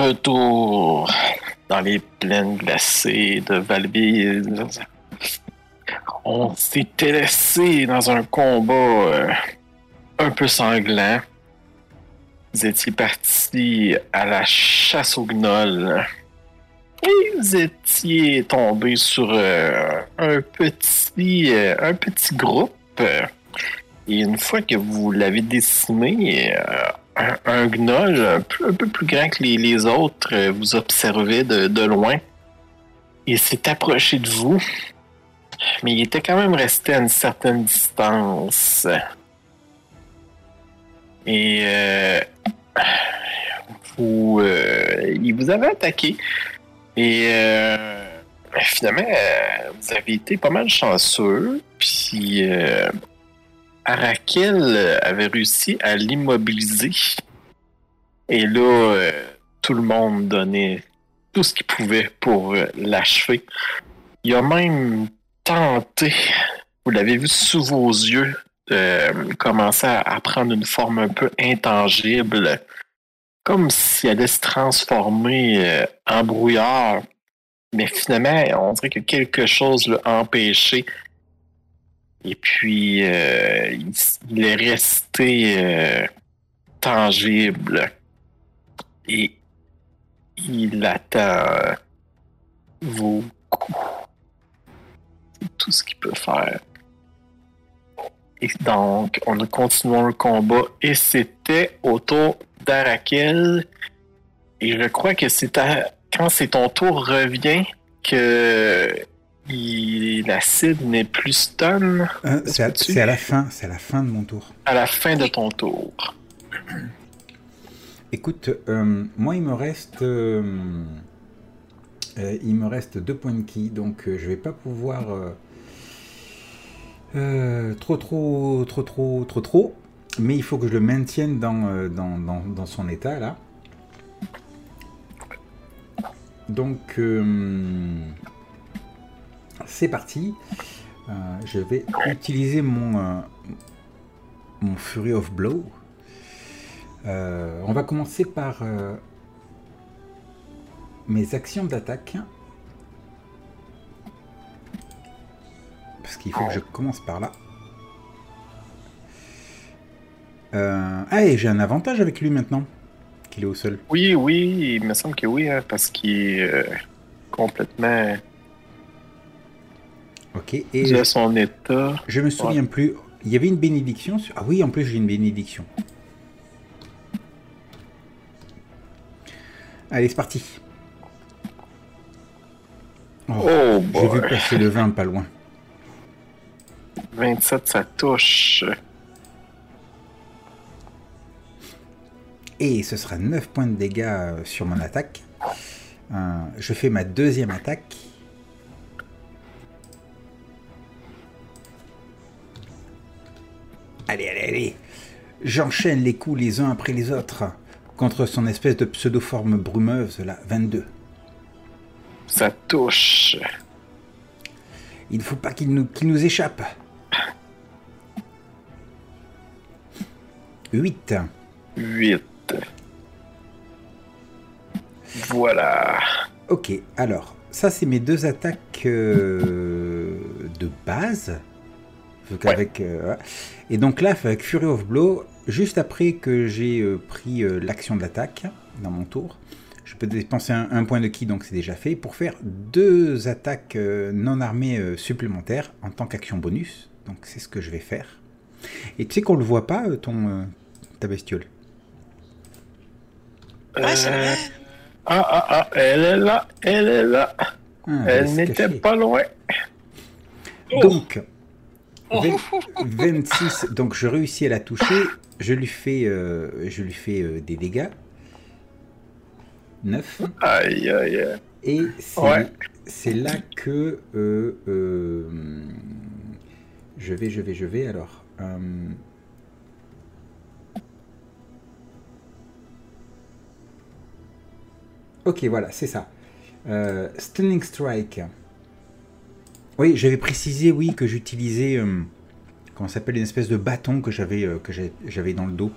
retour dans les plaines glacées de Valville. On s'était laissé dans un combat euh, un peu sanglant. Vous étiez parti à la chasse aux gnolls. Et vous étiez tombé sur euh, un petit euh, un petit groupe. Et une fois que vous l'avez décimé, un, un un peu, plus grand que les, autres euh, vous observait de, loin. Il s'est approché de vous, mais il était quand même resté à une certaine distance. Et euh, vous, euh, il vous avait attaqué. Et finalement, vous avez été pas mal chanceux. Puis Arakel avait réussi à l'immobiliser. Et là, euh, tout le monde donnait tout ce qu'il pouvait pour euh, l'achever. Il a même tenté, vous l'avez vu sous vos yeux, commencer à, prendre une forme un peu intangible, comme s'il allait se transformer euh, en brouillard. Mais finalement, on dirait que quelque chose l'a empêché. Et puis, euh, il, est resté euh, tangible. Et il attend vos coups. C'est tout ce qu'il peut faire. Et donc, on a continué le combat. Et c'était au tour d'Arakel. Et je crois que c'est quand c'est ton tour revient que il- la cible n'est plus stun Euh, c'est à, tu- la fin, c'est à la fin de mon tour. à la fin de ton tour. Écoute, euh, moi il me reste, euh, euh, il me reste deux points de ki, donc je vais pas pouvoir trop trop trop trop trop trop, mais il faut que je le maintienne dans dans, dans, dans son état là. Donc c'est parti. Euh, je vais utiliser mon euh, Fury of Blow. Euh, on va commencer par mes actions d'attaque. Parce qu'il faut que je commence par là. Ah, et j'ai un avantage avec lui maintenant, qu'il est au sol. Oui, oui, il me semble que oui, hein, parce qu'il est complètement Ok, et son état. je me souviens plus. Il y avait une bénédiction sur... Ah oui, en plus j'ai une bénédiction. Allez, c'est parti. Oh, Oh, j'ai vu passer le 20 pas loin. 27, ça touche. Et ce sera 9 points de dégâts sur mon attaque. Euh, je fais ma deuxième attaque. Allez, allez, allez. J'enchaîne les coups les uns après les autres contre son espèce de pseudo-forme brumeuse, là, 22. Ça touche. Il ne faut pas qu'il nous, qu'il nous échappe. 8. 8. Voilà. Ok, alors, ça c'est mes deux attaques euh, de base. Euh, voilà. et donc là, avec Fury of Blow, juste après que j'ai euh, pris euh, l'action d'attaque dans mon tour, je peux dépenser un, un point de ki, donc c'est déjà fait, pour faire deux attaques euh, non armées euh, supplémentaires en tant qu'action bonus. Donc c'est ce que je vais faire. Et tu sais qu'on le voit pas, euh, ton, euh, ta bestiole? Vrai. Ah, ah, ah, elle est là, elle est là. Ah, elle n'était pas loin. Donc, Oh. 26, donc je réussis à la toucher, je lui fais, euh, je lui fais euh, des dégâts. 9. Aïe, aïe, aïe. Et c'est Ouais. là que euh, je vais, je vais, je vais alors. Ok, voilà, c'est ça. Stunning Strike. Oui, j'avais précisé, oui, que j'utilisais, euh, comment s'appelle, une espèce de bâton que j'avais euh, que j'avais dans le dos.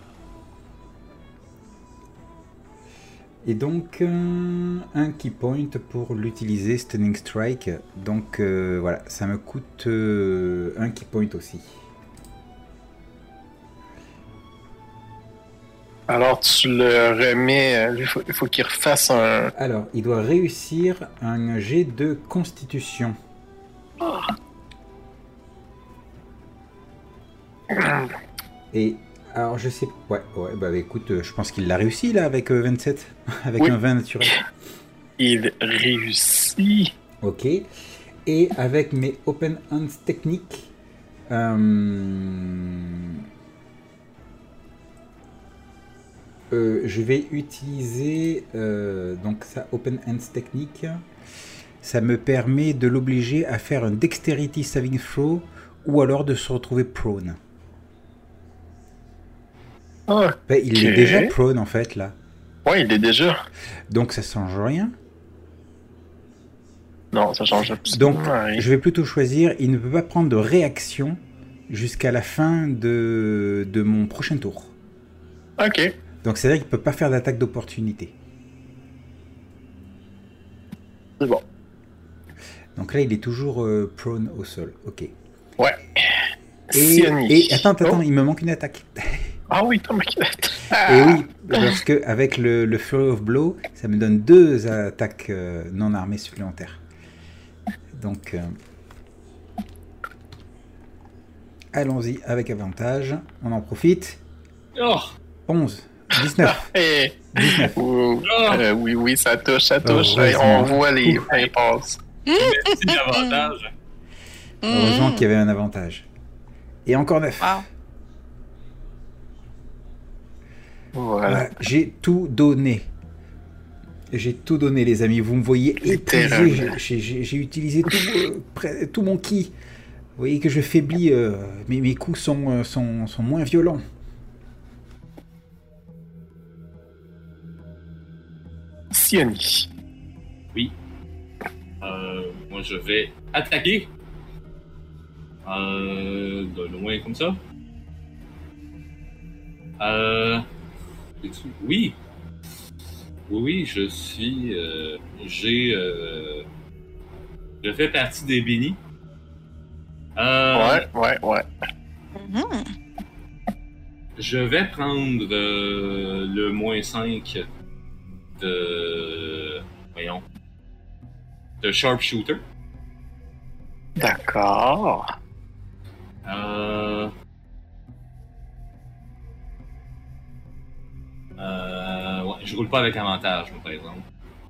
Et donc, euh, un key point pour l'utiliser, Stunning Strike. Donc voilà, ça me coûte un key point aussi. Alors tu le remets, il faut, il faut qu'il refasse un... Alors, il doit réussir un jet de constitution. Et alors, je sais. Ouais, ouais, bah écoute, euh, je pense qu'il l'a réussi là avec euh, 27, avec Oui. un 20 naturel. Il réussit. Ok. Et avec mes open hands techniques, euh, euh, je vais utiliser euh, donc ça open hands technique. Ça me permet de l'obliger à faire un dexterity saving throw ou alors de se retrouver prone. Ben, il est déjà prone en fait là. ouais, il est déjà. Donc ça change rien. Non, ça change absolument Donc, je vais plutôt choisir, il ne peut pas prendre de réaction jusqu'à la fin de, de mon prochain tour. Ok. Donc, c'est-à-dire qu'il ne peut pas faire d'attaque d'opportunité. C'est bon. Donc là, il est toujours euh, prone au sol. Ok. Ouais. Et attends, attends, Oh. il me manque une attaque. Ah oui, Tom McKinnon. Et oui, parce que avec le, le Fury of Blow, ça me donne deux attaques euh, non armées supplémentaires. Donc, euh, allons-y avec avantage. On en profite. Oh! 11, 19, Eh, 19. ouh, euh, oui, oui, ça touche, ça touche. On voit les fins passes. Merci davantage. Heureusement qu'il y avait un avantage. Et encore 9. Wow. Voilà. Voilà, J'ai tout donné. J'ai tout donné, les amis. Vous me voyez épuisé. J'ai- utilisé tout, euh, tout mon ki. Vous voyez que je faiblis. euh, mes, mes coups sont, euh, sont, sont moins violents. Sioni. Euh, moi, je vais attaquer. Euh, de loin comme ça. Euh, oui. Oui, oui, je suis. euh, J'ai. euh, je fais partie des bénis. Ouais, ouais, ouais. Je vais prendre le moins 5 de. De Sharpshooter. D'accord. Euh... Euh... Ouais, je roule pas avec avantage, moi, par exemple.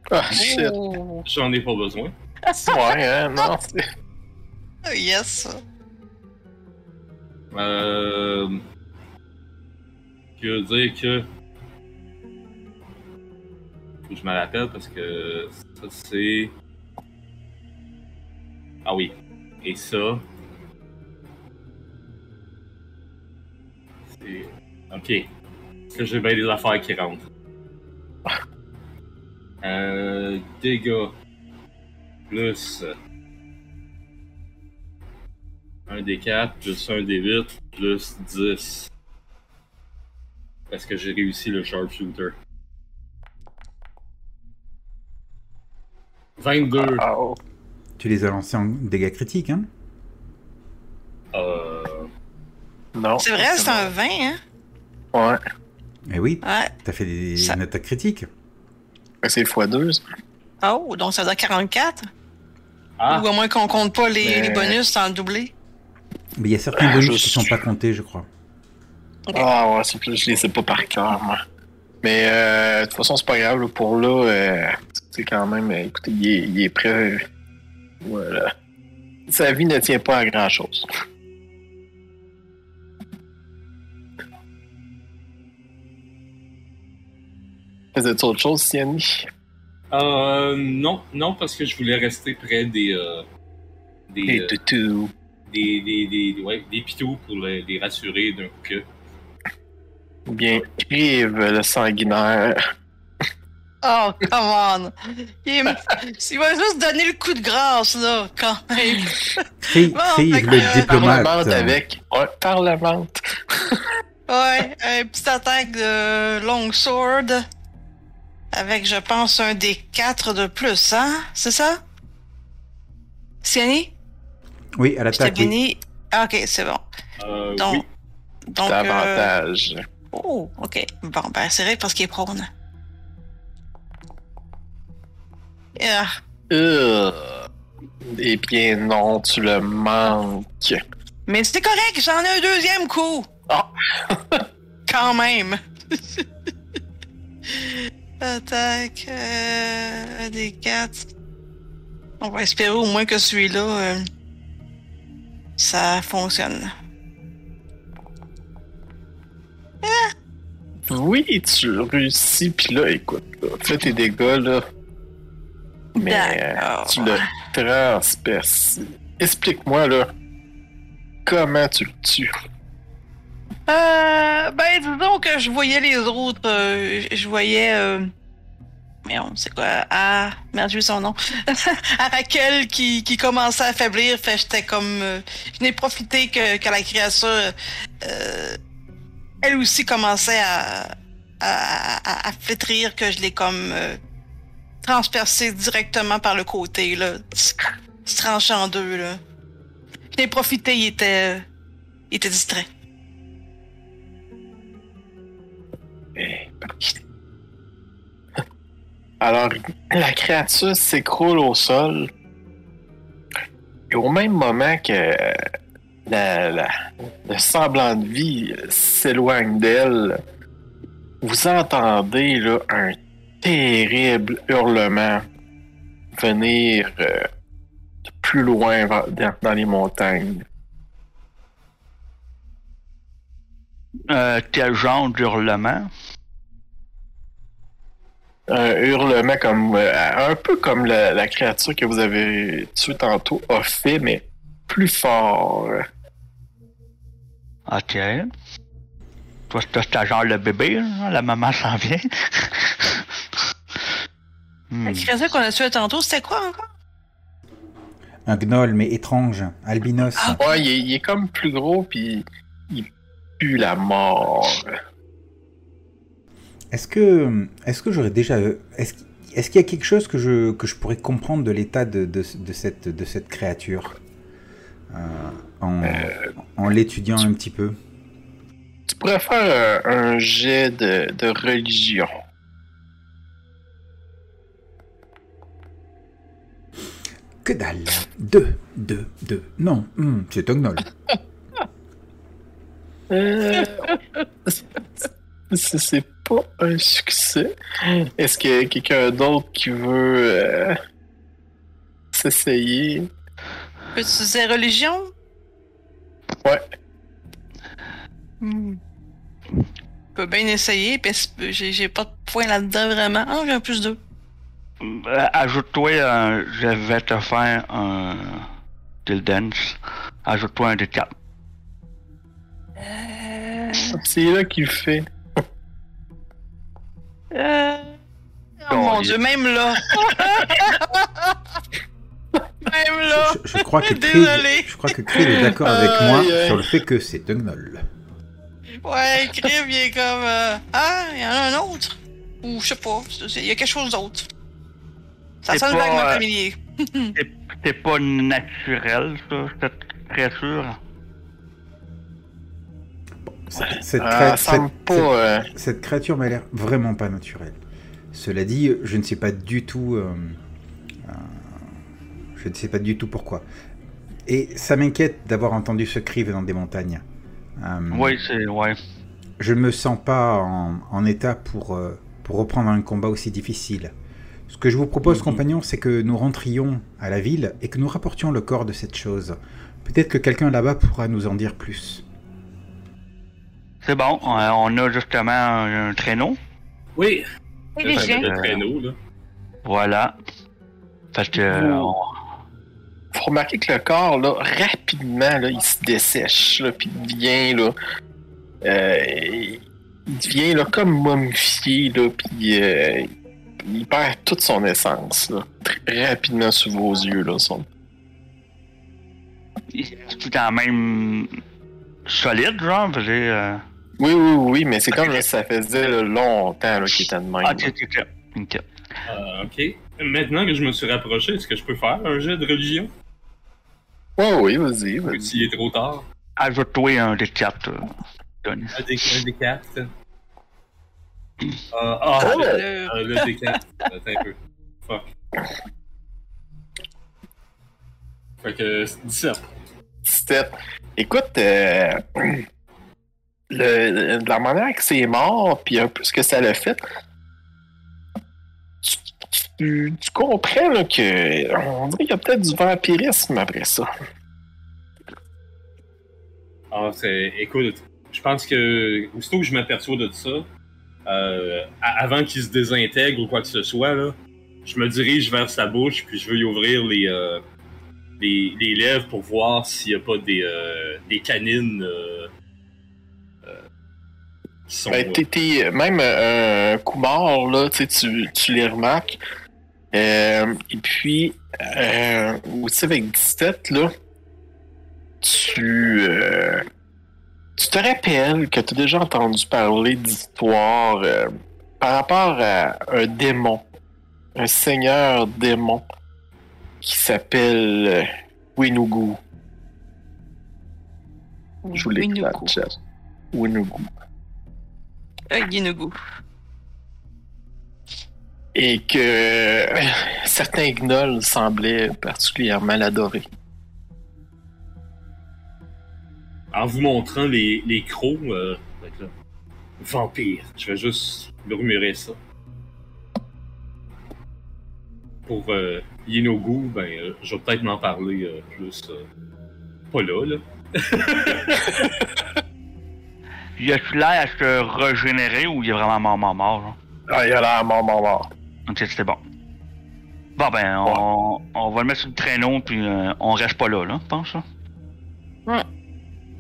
Ah, shit. Oh. J'en ai pas besoin. Ouais, hein, non, c'est... Oh, Yes. Euh... Je veux dire que... Faut que je me rappelle parce que ça c'est... Ah oui. Et ça... C'est... Ok. Parce que j'ai bien des affaires qui rentrent. Euh... Dégâts. Plus... Un des 4 plus un des 8 plus 10. Parce que j'ai réussi le sharpshooter? 22. Ah, oh. Tu les as lancés en dégâts critiques, hein? Euh. Non. C'est vrai, c'est un 20, hein? Ouais. Eh oui, Ouais. t'as fait des, Ça- une attaque critique. C'est x2. Oh, donc ça dire 44? Ah! Ou à moins qu'on compte pas les, Mais- les bonus sans le doubler? Mais il y a certains Ah, bonus je qui sont pas comptés, je crois. Ah, ouais, c'est plus, je les sais pas par cœur, moi. Mais euh, de toute façon, c'est pas grave. là, pour là, euh, c'est quand même. euh, écoutez, il est, il est prêt. Voilà. Sa vie ne tient pas à grand chose. Faisais-tu autre chose, Siani? Euh. Non, non, parce que je voulais rester près des. Euh, des, euh, des, des, des, ouais, des pitous pour les, les rassurer d'un coup que. Bien, Crive, le sanguinaire. Oh, come on! Il, va juste donner le coup de grâce, là, quand même. Cri- Bon, que, le euh, diplomate. Parlemente avec. Ouais, parlemente. Ouais, une petite attaque de longsword. Avec, je pense, un des quatre de plus, hein? C'est ça? Siani? Oui, à Je l'attaque. oui. Ah, ok, c'est bon. Euh, Donc, oui. donc euh. Oh, ok. Bon, ben, c'est vrai parce qu'il est prône. Ah, Euh, Eh bien non, tu le manques. Mais c'est correct, j'en ai un deuxième coup. Ah. Quand même. Attaque. Euh, des quatre. On va espérer au moins que celui-là, euh, ça fonctionne. Oui, tu réussis, puis là, écoute, là, fais tes dégâts, là. Mais euh, tu le transperces. Explique-moi, là, comment tu le tues? Euh, ben, disons que je voyais les autres. euh, je voyais. Euh, merde, c'est quoi? Ah, merde, j'ai son nom. Arakel qui, qui commençait à affaiblir. Fait j'étais comme. euh, je n'ai profité que, que la créature. elle aussi commençait à, à, à, à flétrir, que je l'ai comme. Euh, transpercé directement par le côté, là. Se en deux, là. Je profité, il était. distrait. Eh, Alors, la créature s'écroule au sol. Et au même moment que la- la- le semblant de vie s'éloigne d'elle, vous entendez là, un terrible hurlement venir euh, de plus loin dans, dans les montagnes. Euh, quel genre d'hurlement? Un hurlement comme euh, un peu comme la, la créature que vous avez tuée tantôt a fait, mais plus fort. Ok. Toi, un genre de bébé, là, la maman s'en vient. Hmm. La créature qu'on a tuée tantôt, c'était quoi encore? Un gnoll, mais étrange. Albinos. Ah. Ouais, il est, il est comme plus gros, puis il pue la mort. Est-ce que, est-ce que j'aurais déjà, est-ce, est-ce qu'il y a quelque chose que je, que je pourrais comprendre de l'état de, de, de cette, de cette créature euh, en, en l'étudiant un petit peu? Pourrais faire un, un jet de, de religion. Que dalle Deux, deux, deux. Non, hum, c'est un gnoll. Euh, c'est pas un succès. Est-ce qu'il y a quelqu'un d'autre qui veut euh, s'essayer? Peux-tu utiliser religion? Ouais. Hmm. Je peux bien essayer, parce que j'ai pas de points là-dedans vraiment. Ah, j'ai un plus deux. Euh, Ajoute-toi, un- je vais te faire un Dance. Ajoute-toi un D4. Euh... C'est là qu'il fait. euh... Oh mon dieu, même là. même là. Je, je crois que Désolé. Je crois que est d'accord avec moi aïe. sur le fait que c'est un gnoll. Ouais, Crib, il est comme. euh, Ah, il y en a un autre. Ou je sais pas, c'est- il y a quelque chose d'autre. Ça C'est sonne pas, vaguement euh, familier. C'est- C'est pas naturel, ça, cette créature. Cette, Ah, cré- ça semble cette- cette- euh, cette créature m'a l'air vraiment pas naturelle. Cela dit, je ne sais pas du tout. euh, euh, je ne sais pas du tout pourquoi. Et ça m'inquiète d'avoir entendu ce cri venant des montagnes. Euh, Oui, c'est. Ouais. Je ne me sens pas en, en état pour, euh, pour reprendre un combat aussi difficile. Ce que je vous propose, Mhm. compagnons, c'est que nous rentrions à la ville et que nous rapportions le corps de cette chose. Peut-être que quelqu'un là-bas pourra nous en dire plus. C'est bon, on a, on a justement un, un traîneau. Oui. Enfin, chiens. le traîneau, là. Voilà. Fait que. euh, on- Faut remarquer que le corps, là, rapidement, là, il se dessèche, là, puis il devient, là, euh, il devient, là, comme momifié, là, puis euh, il perd toute son essence, là, très rapidement sous vos yeux, là, son... reste quand même solide, genre. je veux dire, euh, Oui, oui, oui, mais c'est comme, là, ça faisait là, longtemps, là, qu'il était de même. Ah, ok, ok, ok. Ok. Euh, ok. Maintenant que je me suis rapproché, est-ce que je peux faire un jet de religion? Ouais, oui, vas-y, Ou vas-y. s'il est trop tard? Ajoute-toi un des quatre, euh, Denis. Un des, un des quatre. Euh, ah, Oh! le, Le- euh, le des quatre. Attends un peu. Fuck. Fait que 17. 17. Écoute, euh, le, de la manière que c'est mort, puis un peu ce que ça l'a fait, tu- tu comprends là, que on dirait qu'il y a peut-être du vampirisme après ça. Ah, c'est. Écoute, je pense que. Aussitôt que je m'aperçois de ça, euh, avant qu'il se désintègre ou quoi que ce soit, là, je me dirige vers sa bouche, puis je veux y ouvrir les, euh, les, les lèvres pour voir s'il n'y a pas des, euh, des canines euh, qui sont. Ben, t'es- même un coup mort, là, tu, tu les remarques. Euh, et puis, euh, aussi avec 17, là, tu, euh, tu te rappelles que tu as déjà entendu parler d'histoires euh, par rapport à un démon, un seigneur démon qui s'appelle Winugu. Je vous l'écris Winugu. chat. Winugu. Et que euh, certains gnolls semblaient particulièrement l'adorer. En vous montrant les, les crocs, euh, vampire, je vais juste murmurer ça. Pour euh, Yenogu, ben, euh, je vais peut-être m'en parler euh, plus. euh, pas là, là. Y a-tu l'air à se régénérer ou il est vraiment mort, mort, mort? Là? Ah, il a l'air mort, mort, mort. Ok, c'était bon. Bon, ben, on, on va le mettre sur le traîneau, puis euh, on reste pas là, là, je pense. Là.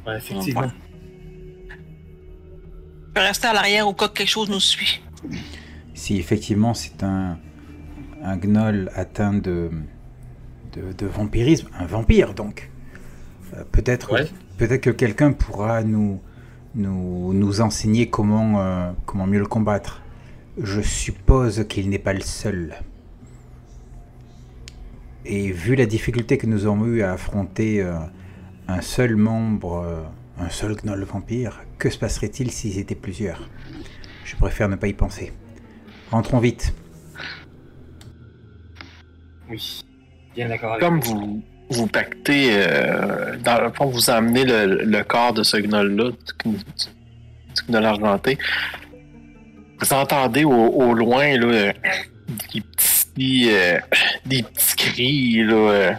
Ouais, effectivement. Je peux rester à l'arrière au cas que quelque chose nous suit. Si effectivement c'est un, un gnoll atteint de, de, de vampirisme, un vampire donc, euh, peut-être Ouais. peut-être que quelqu'un pourra nous, nous, nous enseigner comment, euh, comment mieux le combattre. Je suppose qu'il n'est pas le seul. Et vu la difficulté que nous avons eu à affronter euh, un seul membre, euh, un seul gnoll vampire, que se passerait-il s'ils étaient plusieurs? Je préfère ne pas y penser. Rentrons vite. Oui. Bien d'accord avec Comme vous, vous pactez, euh, dans le fond, vous emmenez le, le corps de ce gnoll-là, du, gn- du gnoll argenté. Vous entendez au, au loin là, euh, des petits, euh, des petits cris. Là, euh,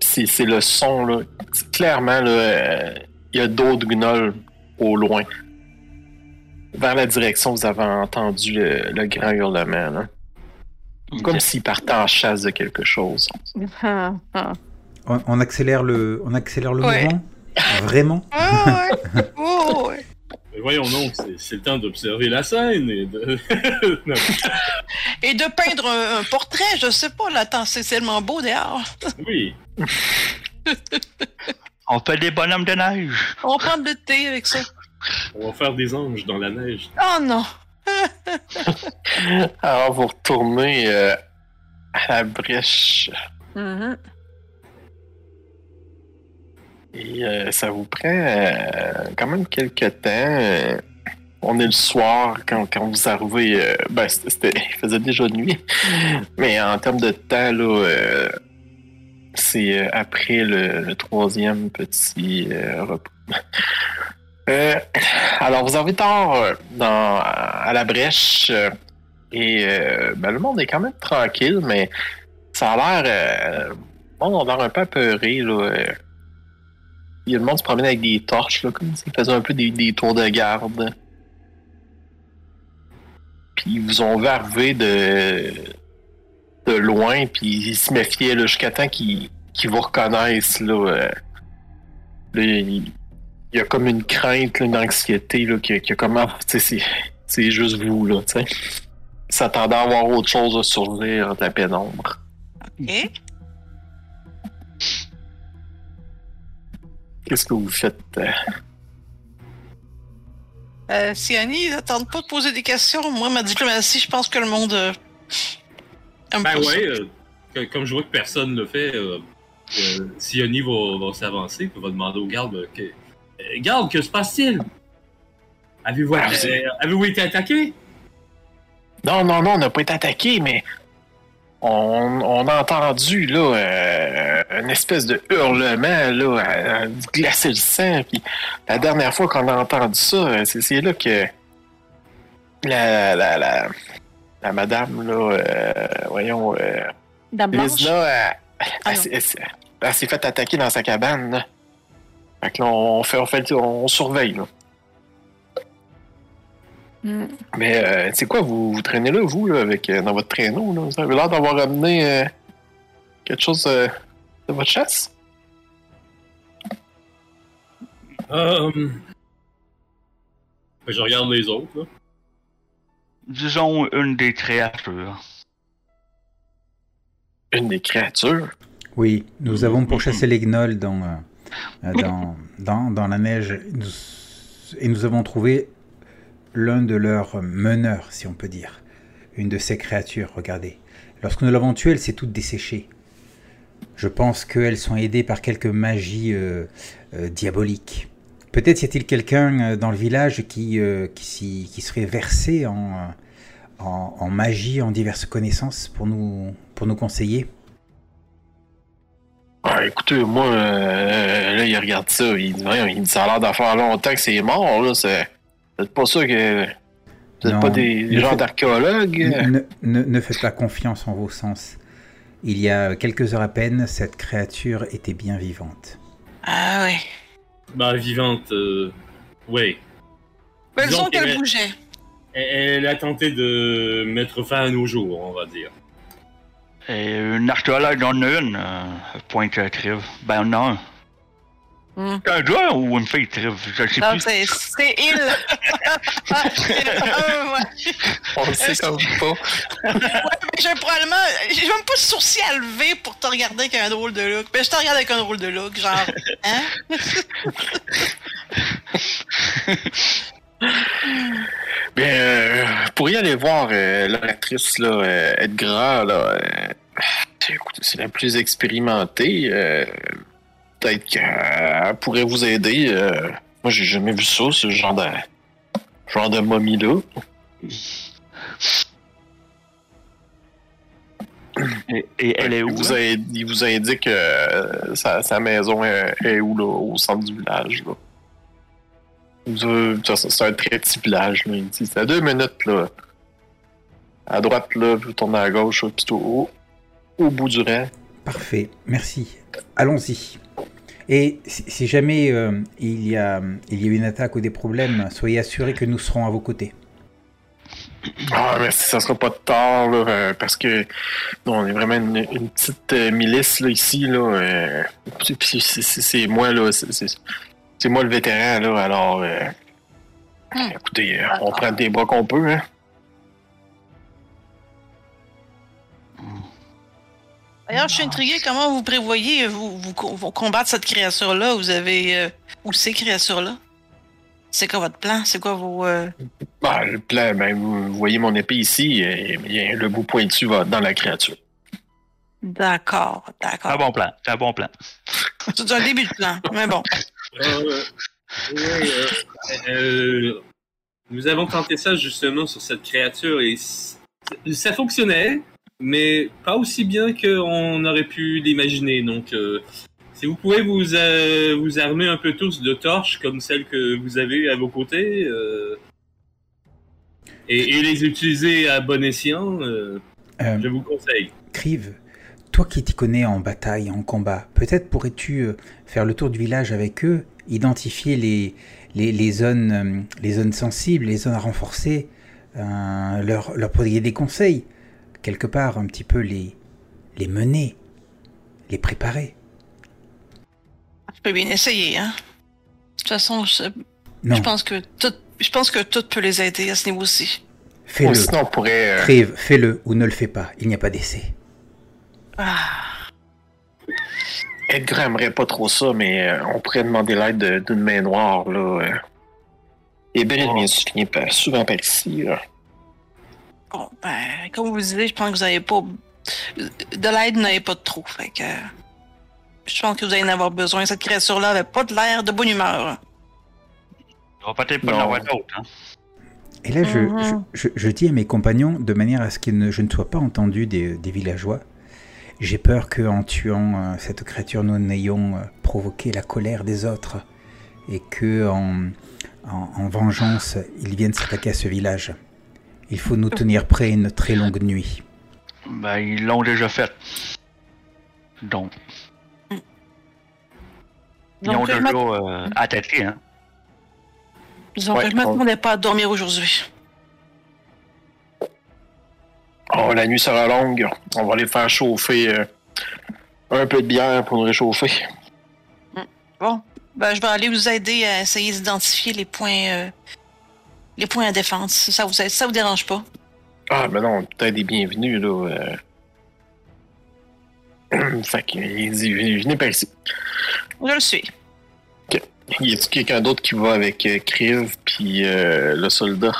c'est, c'est le son. Là. Clairement, là, euh, il y a d'autres gnolls au loin. Vers la direction, vous avez entendu le, le grand hurlement. Là. Comme Ok. s'ils partaient en chasse de quelque chose. Ah, ah. On, on accélère le, on accélère le Ouais. mouvement? Vraiment? Ah, ouais. Oh, ouais. Mais voyons donc, c'est- le temps d'observer la scène et de. Et de peindre un, un portrait, je sais pas, là, c'est tellement beau dehors. oui. On fait des bonhommes de neige. On va prendre le thé avec ça. On va faire des anges dans la neige. Oh non. Alors, vous retournez euh, à la brèche Mhm. Et euh, ça vous prend euh, quand même quelques temps. euh, on est le soir quand, quand vous arrivez. ben, c'était, il faisait déjà nuit. Mais en termes de temps, là, c'est après le, troisième petit. Euh, alors, vous arrivez tard dans, à la brèche et ben, le monde est quand même tranquille, mais ça a l'air. Le monde a l'air un peu apeuré. Là. Il y a le monde se promène avec des torches, là, comme s'ils faisaient un peu des, des tours de garde. Puis ils vous ont vu arriver de, de loin, puis ils se méfiaient jusqu'à temps qu'ils vous reconnaissent. Là, euh. Là, il y a comme une crainte, une anxiété là, que, que comment. C'est juste vous, là, tu sais. Ils s'attendaient à avoir autre chose à survivre de la pénombre. OK. Qu'est-ce que vous faites? euh? Euh, Siani, ils attendent pas de poser des questions. Moi, ma diplomatie, je pense que le monde. euh, aime Ben pas ça. ouais, euh, que- comme je vois que personne ne le fait, euh, euh, Sioni va, va s'avancer puis va demander aux gardes euh, que, euh, Garde, que se passe-t-il? Avez-vous Ah, euh, avez-vous été attaqué? Non, non, non, on n'a pas été attaqué, mais on, on a entendu là euh, une espèce de hurlement là, à, à glacer le sang. Puis la dernière fois qu'on a entendu ça, euh, c'est, là que la, la, la, la madame là, euh, voyons, euh, Dame Blanche? Lizna, elle, Ah elle s'est- elle s'est- elle s'est fait attaquer dans sa cabane. Là. Fait que là, on fait, on fait, on surveille là. Mais euh, c'est quoi, vous, vous traînez là, vous, là, avec, euh, dans votre traîneau, là? Vous avez l'air d'avoir amené euh, quelque chose euh, de votre chasse? Euh, Je regarde les autres. Là. Disons une des créatures. Une des créatures? Oui, nous avons pourchassé les gnolls dans, euh, dans, dans, dans la neige Nous- et nous avons trouvé l'un de leurs meneurs, si on peut dire. Une de ces créatures, regardez. Lorsque nous l'avons tuée, elle s'est toute desséchée. Je pense qu'elles sont aidées par quelques magies euh, euh, diaboliques. Peut-être y a-t-il quelqu'un euh, dans le village qui, qui, serait versé en, en, magie, en diverses connaissances pour nous, pour nous conseiller? Ah, écoutez, moi, là, il regarde ça, il dit, il dit, ça a l'air longtemps que c'est mort, là, c'est... Vous êtes pas sûr que... Vous êtes Non, pas des, gens d'archéologues? Ne, ne- ne faites pas confiance en vos sens. Il y a quelques heures à peine, cette créature était bien vivante. Ah ouais. Ben, vivante, euh, ouais. Mais Disons qu'elle bougeait. Elle, elle a tenté de mettre fin à nos jours, on va dire. Et une archéologue en a une, euh, pointe à Triv. Ben, on a un. Un gars ou une fille, Triv? Je sais Non, plus. c'est c'est il. Ah, euh, ouais. On le sait comme pas. Ouais, mais j'ai probablement. J'ai même pas de sourcil à lever pour te regarder avec un drôle de look. Mais je te regarde avec un drôle de look, genre. Hein? Bien, euh, vous pourriez aller voir euh, l'oratrice, là, euh, Edgar, là. euh, c'est la plus expérimentée. Euh, Peut-être qu'elle pourrait vous aider. euh. moi, j'ai jamais vu ça, ce genre de, genre de momie-là. Et, et elle est où? Il vous, là? a, il vous indique que euh, sa, sa maison est, est où, là, au centre du village, C'est un très petit village, là. C'est à deux minutes, là. À droite, là, vous tournez à gauche, là, puis tout au, au bout du rang. Parfait, merci. Allons-y. Et si, jamais euh, il, y a, il y a une attaque ou des problèmes, soyez assurés que nous serons à vos côtés. Ah, merci, ça sera pas de tard, là, euh, parce que nous, on est vraiment une, une petite euh, milice, là, ici, là. euh, c'est- moi, là, c'est- moi le vétéran, là, alors... euh, écoutez, on prend des bras qu'on peut, hein. D'ailleurs, je suis intrigué comment vous prévoyez vous, vous, vous combattre cette créature-là. Vous avez. euh, ou ces créatures-là? C'est quoi votre plan? C'est quoi vos. euh, Bah, le plan, ben, vous, voyez mon épée ici, et, le bout pointu va dans la créature. D'accord, C'est un d'accord. bon plan. C'est un bon plan. C'est un début de plan, mais bon. Euh, euh, euh, nous avons tenté ça justement sur cette créature et ça fonctionnait, mais pas aussi bien qu'on aurait pu l'imaginer. Donc, euh, si vous pouvez vous, euh, vous armer un peu tous de torches comme celles que vous avez à vos côtés euh, et, et les utiliser à bon escient, euh, Euh, je vous conseille. Crive, toi qui t'y connais en bataille, en combat, peut-être pourrais-tu euh, faire le tour du village avec eux, identifier les, les, les zones, les zones sensibles, les zones à renforcer, leur, leur prodiguer des conseils, quelque part un petit peu les, les mener, les préparer. Je peux bien essayer, hein. De toute façon, je, Non, je pense que tout. Je pense que tout peut les aider à ce niveau-ci. Ou fais-le. sinon, on pourrait... euh, Crive, fais-le ou ne le fais pas, il n'y a pas d'essai. Ah. Edgar aimerait pas trop ça, mais euh, on pourrait demander l'aide de- d'une main noire, là. euh. Et Beryl vient souvent par, souvent par ici. Là. Bon, ben, comme vous le disiez, je pense que vous n'avez pas. De l'aide, vous n'avez pas de trop. Fait que. Je pense que vous allez en avoir besoin. Cette créature-là avait pas de l'air de bonne humeur. On va peut-être pas en avoir d'autres. Hein. Et là, je, Mhm. je, je- je dis à mes compagnons, de manière à ce que ne- je ne sois pas entendu des, des villageois, j'ai peur qu'en tuant euh, cette créature, nous n'ayons euh, provoqué la colère des autres et que en, en- en vengeance, ils viennent s'attaquer à ce village. Il faut nous tenir prêts une très longue nuit. Ben, ils l'ont déjà fait. Donc, ils ont je déjà euh, attaqué, hein. disons que Ouais, je m'attendais pas à dormir aujourd'hui. Oh, la nuit sera longue. On va aller faire chauffer euh, un peu de bière pour nous réchauffer. Bon, ben, je vais aller vous aider à essayer d'identifier les points. euh, les points à défense. si Ça vous, ça vous dérange pas. Ah, mais non, peut-être des bienvenus, là. euh. fait qu'il dit, venez par ici. Je le suis. Y a-t-il quelqu'un d'autre qui va avec euh, Kriv puis euh, le soldat?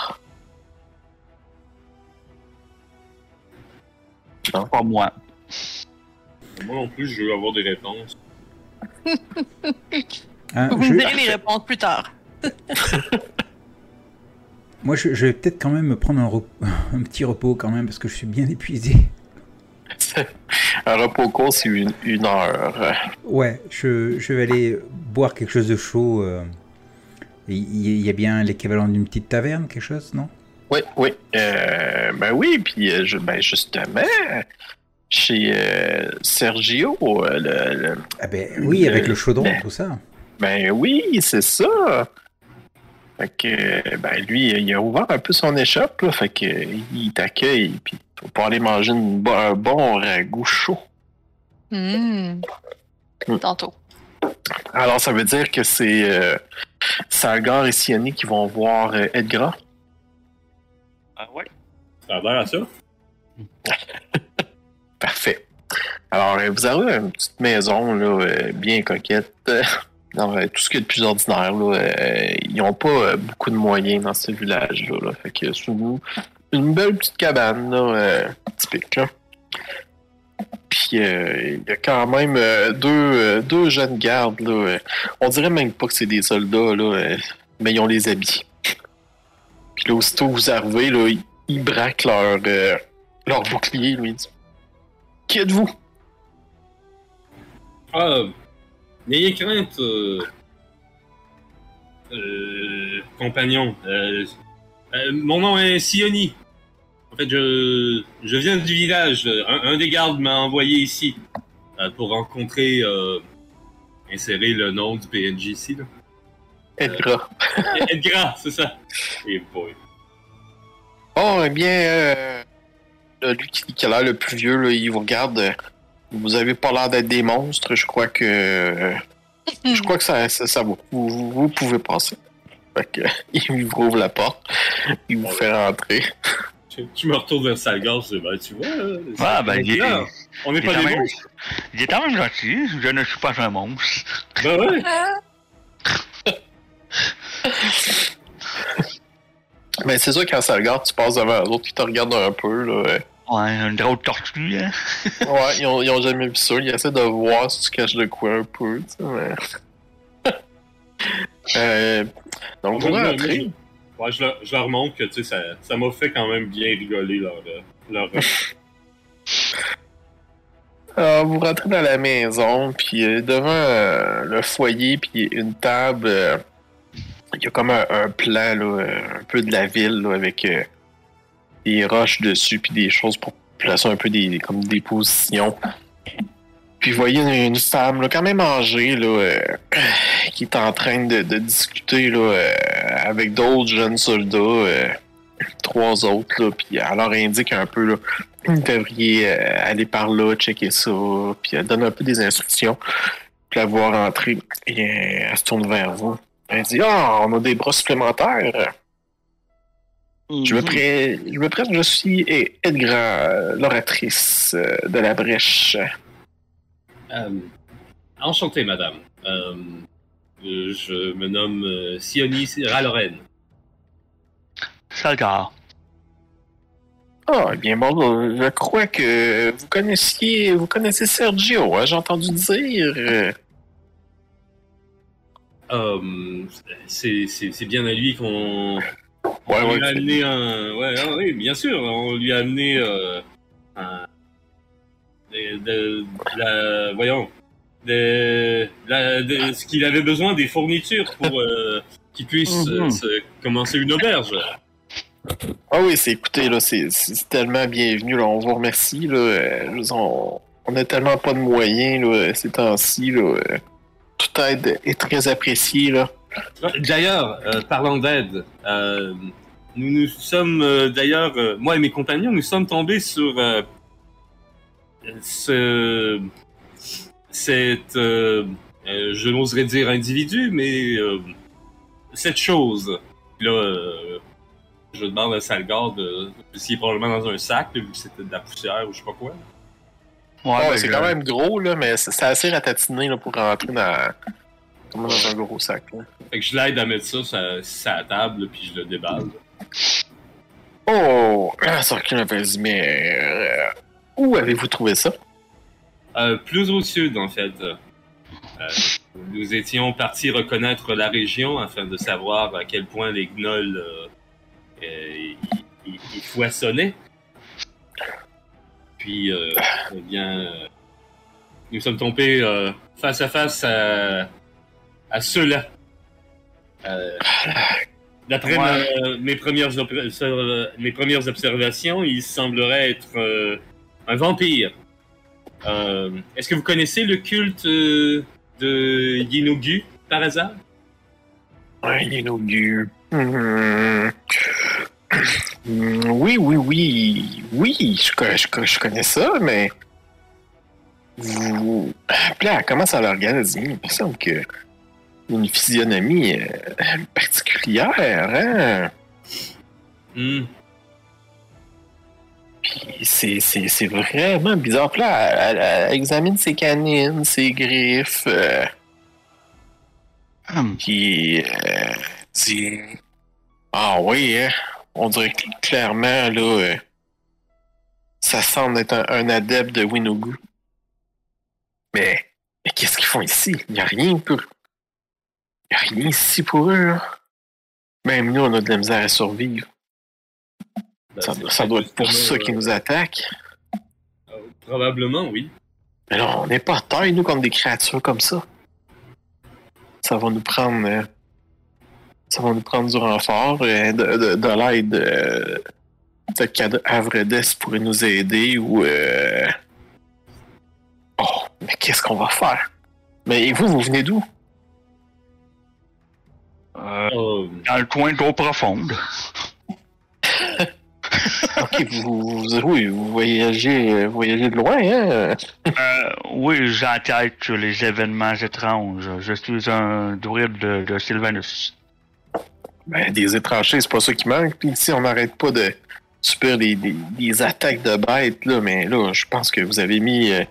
Pas moi. Moi non plus, je veux avoir des réponses. Hein, Vous direz les réponses plus tard. moi, je, je vais peut-être quand même me prendre un, petit repos quand même parce que je suis bien épuisé. Un repos court, c'est une, une heure. Ouais, je, je vais aller boire quelque chose de chaud. euh. Il y a bien l'équivalent d'une petite taverne, quelque chose, non? Oui, oui. Euh, ben oui, puis euh, je- ben justement, chez euh, Sergio, le, le- Ah ben oui, avec le chaudron, ben- tout ça. ben oui, c'est ça. Fait que, ben lui, il a ouvert un peu son échoppe, là, fait que il t'accueille, puis pouvoir aller manger une un bon ragoût chaud. Hmm. Hmm. Tantôt. Alors, ça veut dire que c'est euh, Salgar et Siani qui vont voir euh, Edgar. Ah ouais? Ça a l'air à ça? Parfait. Alors, euh, vous avez une petite maison là, euh, bien coquette. euh, tout ce qui est de plus ordinaire. Là, euh, ils n'ont pas euh, beaucoup de moyens dans ce village-là. Là, fait que c'est une, une belle petite cabane là, euh, typique. Là. Puis euh, il y a quand même deux, deux jeunes gardes. Là, on dirait même pas que c'est des soldats, là, mais ils ont les habits. Puis là, aussitôt que vous arrivez, là, ils, braquent leur, leur bouclier. Lui, Qui êtes-vous Ah, n'ayez crainte, euh, euh, compagnon. Euh, mon nom est Sioni. En fait, je, je viens du village. Un, un des gardes m'a envoyé ici pour rencontrer, insérer le nom du PNJ ici. Là. Edgar. Edgar, c'est ça. Et boy. Oh, eh bien, euh, lui qui, qui a l'air le plus vieux, là, il vous regarde. Vous avez pas l'air d'être des monstres. Je crois que. je crois que ça, ça. Vous, vous, vous pouvez passer. Fait que, il vous ouvre la porte. Il vous fait rentrer. Je me retourne vers Salgar, ben, tu vois, là, Ah, ben, il est, on n'est pas des monstres. il est quand même gentil. Je ne suis pas un monstre. Ben ouais. Mais c'est sûr, quand ça regarde, tu passes devant l'autre, qui te regarde un peu. Là, euh. Ouais, une drôle de tortue, hein. Ouais, ils ont, ils ont jamais vu ça. Ils essaient de voir si tu caches de quoi un peu. Tu sais, mais... euh, donc, moi, rentrez. je- Ouais, je leur, je leur montre que tu sais, ça, ça m'a fait quand même bien rigoler leur. euh, leur euh, Alors, vous rentrez dans la maison, puis euh, devant euh, le foyer, puis une table, euh, il y a comme un, un plan, là, un peu de la ville, là, avec euh, des roches dessus, puis des choses pour placer un peu des, comme des positions. Puis vous voyez une, une femme, là, quand même âgée, là, euh, qui est en train de, de discuter là, euh, avec d'autres jeunes soldats, euh, trois autres, là, puis elle leur indique un peu là, vous devriez euh, aller par là, checker ça, puis elle donne un peu des instructions. Puis la voir rentrer, et elle se tourne vers vous. Elle dit Ah, on a des bras supplémentaires. Je me, pré... je me prête, je suis Edgar, l'oratrice euh, de la brèche. euh, enchanté, madame. Euh, je me nomme euh, Sioni Raloren. Salgar. Ah, bien bon, je crois que vous connaissiez, vous connaissez Sergio, hein, j'ai entendu dire. euh, c'est bien à lui qu'on Ouais, on ouais, lui a amené un. Ouais, ah oui, bien sûr, on lui a amené euh, un. De, de- de la, voyons. De, la- de- ce qu'il avait besoin des fournitures pour euh, qu'il puisse euh, Mhm. se- commencer une auberge. Ah oui, c'est écoutez, là, c'est c'est tellement bienvenu, là, on vous remercie, là. euh, je on, on a tellement pas de moyens, là, ces temps-ci, là. toute aide est très appréciée, là. D'ailleurs, euh, parlant d'aide, euh, nous nous sommes euh, d'ailleurs, euh, moi et mes compagnons, nous sommes tombés sur euh, ce, cette, euh, euh, je n'oserais dire individu, mais euh, cette chose. Là, euh, je demande à Salgar de, s'il est probablement dans un sac, vu que c'était de la poussière ou je sais pas quoi. Ouais, Ouais, ben, c'est quand même gros, là, mais c'est c'est assez ratatiné, là, pour rentrer dans, comme dans un gros sac, là. Fait que je l'aide à mettre ça sur, la table, puis je le déballe. Oh, ah, ça recule un euh, où avez-vous trouvé ça? Euh, plus au sud, en fait. Euh, nous étions partis reconnaître la région afin de savoir à quel point les gnolls euh, euh, y- y- y foisonnaient. Puis, eh bien, nous sommes tombés face à face à, à ceux-là. Euh, D'après Ouais. mes, premières euh, mes premières observations, il semblerait être euh, un vampire. Euh, Est-ce que vous connaissez le culte de Yinogu, par hasard? Un Yenogu. Hmm. Hmm, Oui, oui, oui. Oui, je, je, je connais ça, mais. Vous. Là, comment ça l'organiser? Il me semble que. Une physionomie euh, particulière, hein? Hmm. Puis c'est, c'est, c'est vraiment bizarre. Puis là, elle, elle- elle examine ses canines, ses griffes, euh, Hum. puis euh, dit Ah oui, hein? On dirait que clairement, là, euh, ça semble être un, un adepte de Winogu. Mais, mais qu'est-ce qu'ils font ici? Il n'y a rien pour. Il n'y a rien ici pour eux, là. Même nous, on a de la misère à survivre. Ben, Ça, doit être pour ça qu'ils euh, nous attaquent. euh, Probablement, oui. Mais là, on n'est pas taille, nous, contre des créatures comme ça. Ça va nous prendre. euh, ça va nous prendre du renfort, euh, de, de, de l'aide. Peut-être qu'Avredes pourrait nous aider ou. euh, Oh, mais qu'est-ce qu'on va faire? Mais vous, vous venez d'où? Euh, Euh, dans le coin d'eau profonde. Ok, vous, vous, oui, vous voyagez, voyagez de loin, hein? Euh, oui, j'enquête sur les événements étranges. Je suis un druide de, de Sylvanus. Ben, des étrangers, c'est pas ça qui manque. Puis ici, on n'arrête pas de subir des, des, des attaques de bêtes, là. Mais là, je pense que vous avez mis euh,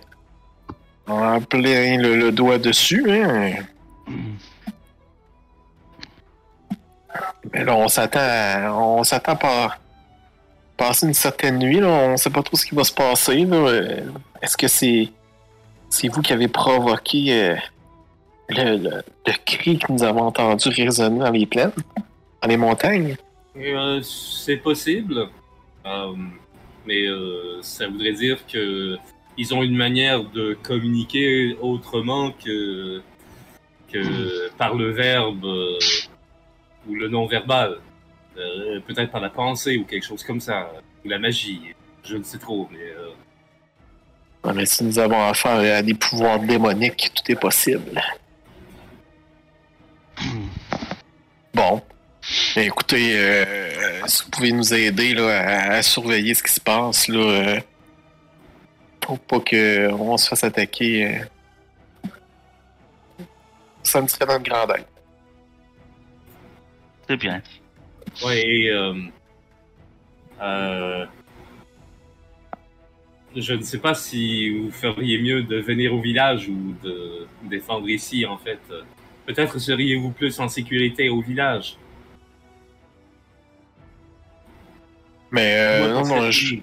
en plein le, le doigt dessus, hein? Là, on s'attend à- on s'attend pas passer une certaine nuit, là. On sait pas trop ce qui va se passer. Euh, Est-ce que c'est c'est vous qui avez provoqué euh, le, le, cri que nous avons entendu résonner dans les plaines, dans les montagnes? euh, c'est possible. Euh, mais ça voudrait dire que ils ont une manière de communiquer autrement que, que par le verbe ou le non-verbal. Euh, Peut-être par la pensée ou quelque chose comme ça. Ou la magie. Je ne sais trop, mais... euh, Ouais, mais si nous avons affaire à des pouvoirs démoniques, tout est possible. Bon. Ben, écoutez, euh, si vous pouvez nous aider là, à, à surveiller ce qui se passe, là, euh, pour pas qu'on se fasse attaquer, euh, ça me serait dans le grand aide. C'est bien. Ouais, et, euh, euh, je ne sais pas si vous feriez mieux de venir au village ou de défendre ici, en fait. Peut-être seriez-vous plus en sécurité au village. Mais euh, Moi, non, non, je,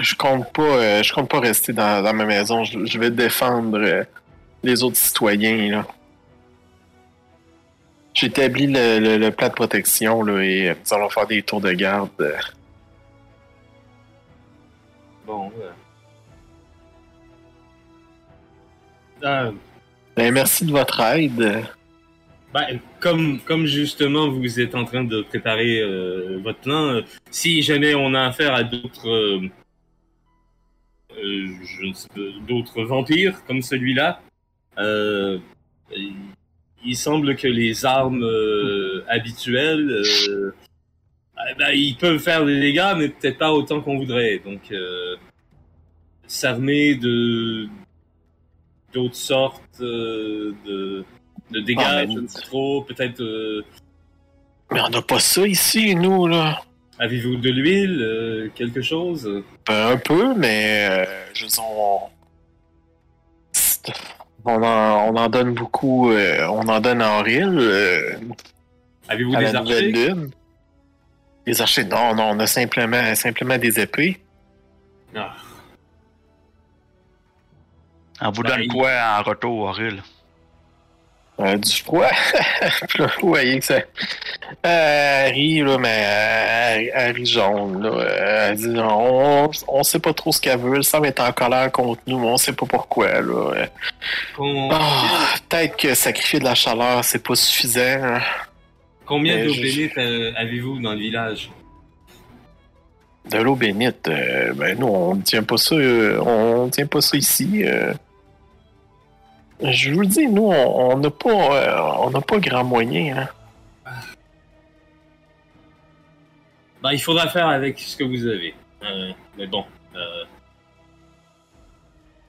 je compte pas, euh, je compte pas rester dans, dans ma maison. Je, je vais défendre les autres citoyens là. J'ai établi le, le- le plan de protection là, et euh, nous allons faire des tours de garde. euh. Bon. euh. Ben, merci de votre aide. Ben, comme, comme justement vous êtes en train de préparer euh, votre plan, euh, si jamais on a affaire à d'autres, d'autres vampires comme celui-là, il, il semble que les armes euh, habituelles, euh, eh ben, ils peuvent faire des dégâts, mais peut-être pas autant qu'on voudrait. Donc, euh, s'armer de d'autres sortes euh, de de dégâts, Ah, mais- je ne sais trop, peut-être Mais on n'a pas ça ici, nous, là. avez-vous de l'huile, quelque chose? Ben, un peu, mais euh, je dire, on... en, on en donne beaucoup. euh, on en donne en ril. euh, Avez-vous des la archers lune. Des archers, non, non, on a simplement, simplement des épées. Ah, On vous Ben, donne il- quoi en retour, Auril? Euh, du froid. Puis là, vous voyez que ça. Euh, elle rit, là, mais elle, elle rit jaune, là. Elle dit on, on sait pas trop ce qu'elle veut. Elle semble être en colère contre nous, mais on sait pas pourquoi, là. Euh, ah, Peut-être que sacrifier de la chaleur, c'est pas suffisant. hein. Combien d'eau je- bénite euh, avez-vous dans le village? De l'eau bénite, euh, ben nous, on ne tient pas ça, euh, on tient pas ça ici. Je vous le dis, nous, on n'a pas, euh, on n'a pas grand moyen. Hein. Ben, il faudra faire avec ce que vous avez. Euh, mais bon. Euh...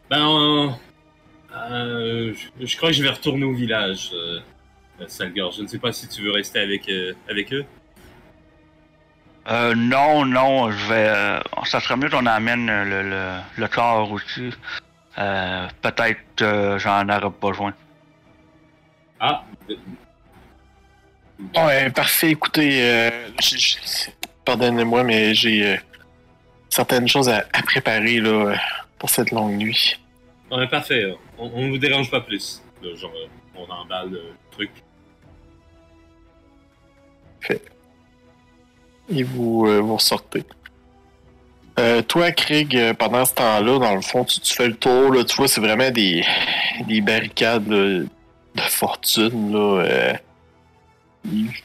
Ben, euh, euh, je, je crois que je vais retourner au village, Salgor. Je ne sais pas si tu veux rester avec, euh, avec eux. Euh, non, non, je vais. euh, ça serait mieux qu'on amène le, le, le corps aussi. Euh, Peut-être euh, j'en aurais besoin. Ah, Ouais, parfait. Écoutez, euh, pardonnez-moi, mais j'ai euh, certaines choses à, à préparer là, euh, pour cette longue nuit. ouais, parfait. On, on vous dérange pas plus. Là, genre, euh, on emballe le truc. Et vous, euh, vous ressortez. Euh, toi, Craig, euh, pendant ce temps-là, dans le fond, tu, tu fais le tour, là, tu vois, c'est vraiment des, des barricades là, de fortune. Là, euh, ils, tu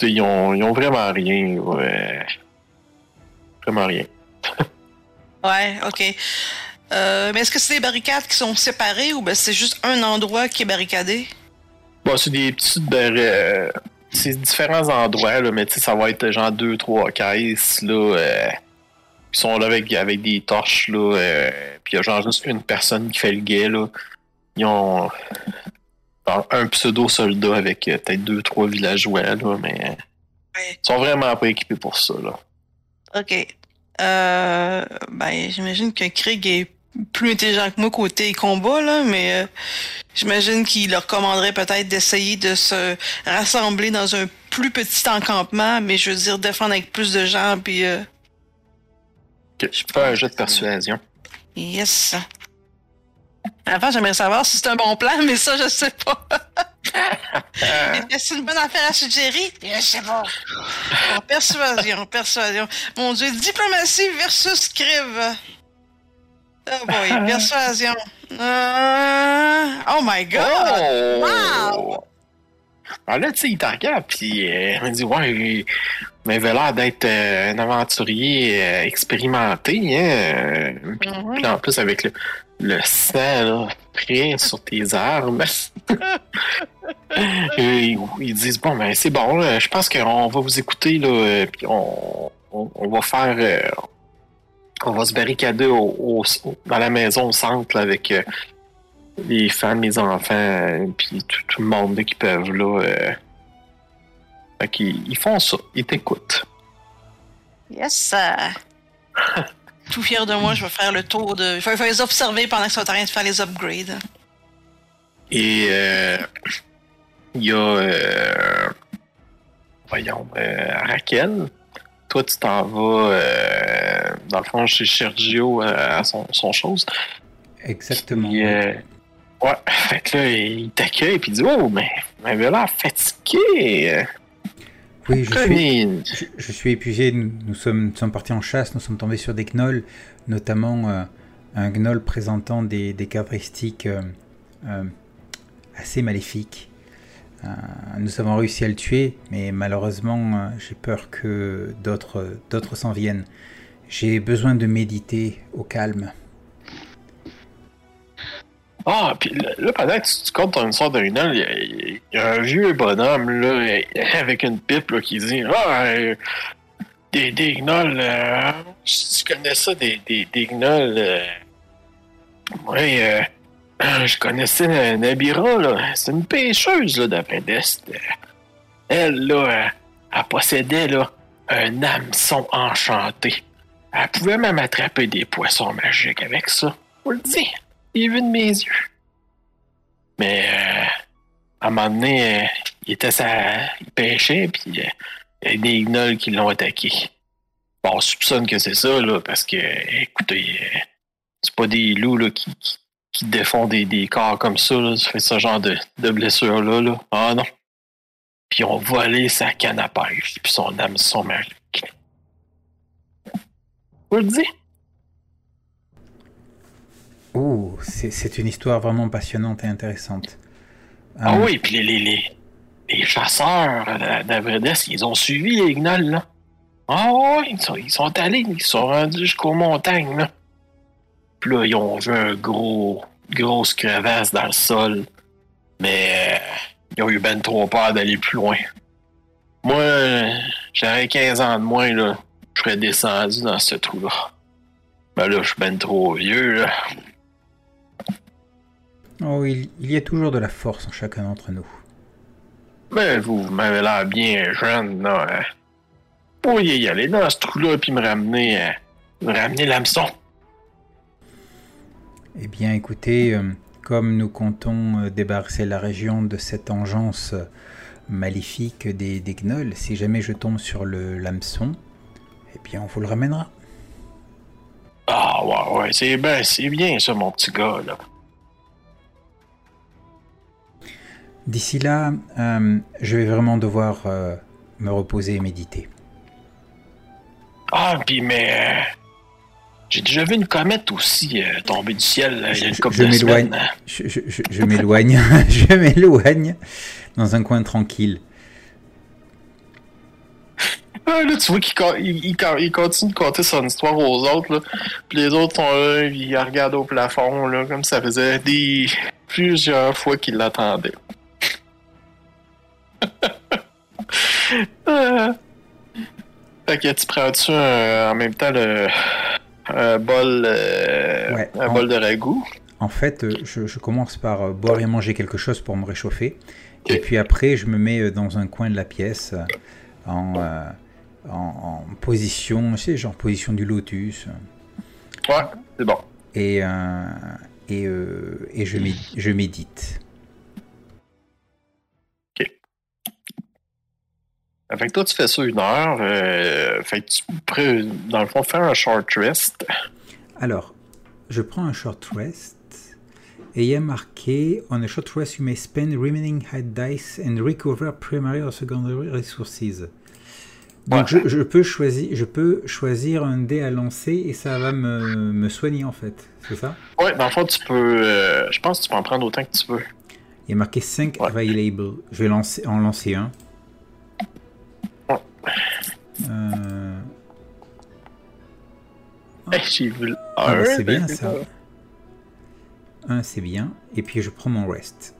sais, ils, ont, ils ont vraiment rien. là, euh, vraiment rien. Ouais, ok. Euh, mais est-ce que c'est des barricades qui sont séparées ou ben c'est juste un endroit qui est barricadé? Bon, c'est des petites barri- euh, c'est différents endroits, là, mais ça va être genre deux, trois caisses, là, qui sont là avec, avec des torches, là, euh, puis il y a genre juste une personne qui fait le guet, là. Ils ont genre, un pseudo-soldat avec euh, peut-être deux, trois villageois, là, mais Ouais. ils sont vraiment pas équipés pour ça, là. Ok. Euh, ben, j'imagine que Krieg est plus intelligent que moi côté combat, là, mais euh, j'imagine qu'il leur commanderait peut-être d'essayer de se rassembler dans un plus petit encampement, mais je veux dire défendre avec plus de gens, puis euh, Ok, Je fais un jet de persuasion. yes. Avant, j'aimerais savoir si c'est un bon plan, mais ça, je sais pas. Est-ce que c'est une bonne affaire à suggérer? Je sais pas. Bon, persuasion, persuasion. Mon Dieu, diplomatie versus scrive. Oh boy, persuasion. Euh, Oh my god! Wow! Alors là, tu sais, il t'en regarde, puis euh, il me dit, ouais, il m'avait l'air d'être euh, un aventurier euh, expérimenté, hein. puis, Mhm. puis en plus, avec le, le sang, là, sur tes armes. Ils, ils disent, bon, ben, c'est bon, là, je pense qu'on va vous écouter, là, puis on, on, on va faire... on va se barricader au, au- dans la maison au centre là, avec les femmes, les enfants, euh, puis tout, tout le monde qui peuvent là. Euh... Fait qu'ils ils font ça, ils t'écoutent. Yes! euh. Tout fier de moi, je vais faire le tour de. Je vais je vais les observer pendant qu'ils sont en train de faire les upgrades. Et euh, il y a euh, voyons euh, Raquel. toi, tu t'en vas, euh, dans le fond, chez Sergio euh, à son, son chose. Exactement. Euh, ouais, fait que là, il t'accueille, puis il dit Oh, mais vous m'avez l'air fatigué. Oui, je suis, je, je suis épuisé. Nous, nous sommes, nous sommes partis en chasse, nous sommes tombés sur des gnolls, notamment euh, un gnoll présentant des, des caractéristiques euh, euh, assez maléfiques. Euh, nous avons réussi à le tuer, mais malheureusement, euh, j'ai peur que d'autres d'autres s'en viennent. J'ai besoin de méditer au calme. Ah, puis là, pendant que tu, tu comptes ton histoire de Rinal, il y, a- un vieux bonhomme, là, avec une pipe, là, qui dit Ah, euh, des, des euh, je connais ça, des, des, des. Euh, oui, euh, je connaissais Nabira, là. C'est une pêcheuse, là, d'après d'Est. Elle, là, elle, possédait, là, un hameçon enchanté. Elle pouvait même attraper des poissons magiques avec ça. Vous le dis. Il vu de mes yeux. Mais euh, à un moment donné, euh, il était sa... il pêchait, puis euh, il y a des gnolls qui l'ont attaqué. Bon, on soupçonne que c'est ça, là, parce que, écoutez, c'est pas des loups là, qui, qui, qui défont des, corps comme ça, là, ça fait ce genre de, de blessure-là. Là. Ah non. Puis ils ont volé sa canne à pêche, puis son hameçon magique. Vous le dis? Oh, c'est une histoire vraiment passionnante et intéressante. Ah Euh, oui, puis les, les, les, chasseurs d'Avredes, ils ont suivi les gnolls, là. Ah oui, ils sont, ils sont allés, ils sont rendus jusqu'aux montagnes, là. Puis là, ils ont vu un gros, grosse crevasse dans le sol. Mais euh, ils ont eu ben trop peur d'aller plus loin. Moi, j'avais 15 ans de moins, là. Je serais descendu dans ce trou-là. Ben là, je suis ben trop vieux, là. Oh, il, il y a toujours de la force en chacun d'entre nous. Ben, vous, vous m'avez l'air bien jeune, là. Hein. Vous pourriez y aller dans ce trou-là, puis me ramener, euh, me ramener l'hameçon. Eh bien, écoutez, euh, comme nous comptons euh, débarrasser la région de cette engeance euh, maléfique des, des gnolls, si jamais je tombe sur le l'hameçon, eh bien, on vous le ramènera. Ah, ouais, ouais, c'est ben, c'est bien, ça, mon petit gars, là. D'ici là, euh, je vais vraiment devoir euh, me reposer et méditer. Ah, puis, mais. euh, j'ai déjà vu une comète aussi euh, tomber du ciel, là, il y a une Je- couple je de m'éloigne. semaines. Je, je- m'éloigne, je m'éloigne dans un coin tranquille. Ah, là, tu vois qu'il il, il con- il continue de compter son histoire aux autres, là. Puis les autres sont là, ils regardent au plafond, là, comme ça faisait des plusieurs fois qu'ils l'attendaient. Que tu prends-tu en même temps le un bol euh, Ouais, un en- bol de ragoût? En fait, euh, je, je commence par euh, boire et manger quelque chose pour me réchauffer. Et puis après, je me mets dans un coin de la pièce en, euh, en, en position, tu sais, genre position du lotus. Ouais, c'est bon. Et, euh, et, et je médite. Fait que toi, tu fais ça une heure. euh, fait que tu pourrais, dans le fond, faire un short rest. Alors, je prends un short rest. Et il y a marqué On a short rest, you may spend remaining hit dice and recover primary or secondary resources. Donc Ouais. je, je peux choisir, je peux choisir un dé à lancer et ça va me, me soigner en fait. C'est ça? Ouais, dans le fond, tu peux. euh, je pense que tu peux en prendre autant que tu veux. Il y a marqué 5 Ouais. available. Je vais lancer, en lancer un. Euh, Hey, J'ai vu le Ah, bah, c'est bien ça. Un, c'est bien. Et puis je prends mon rest.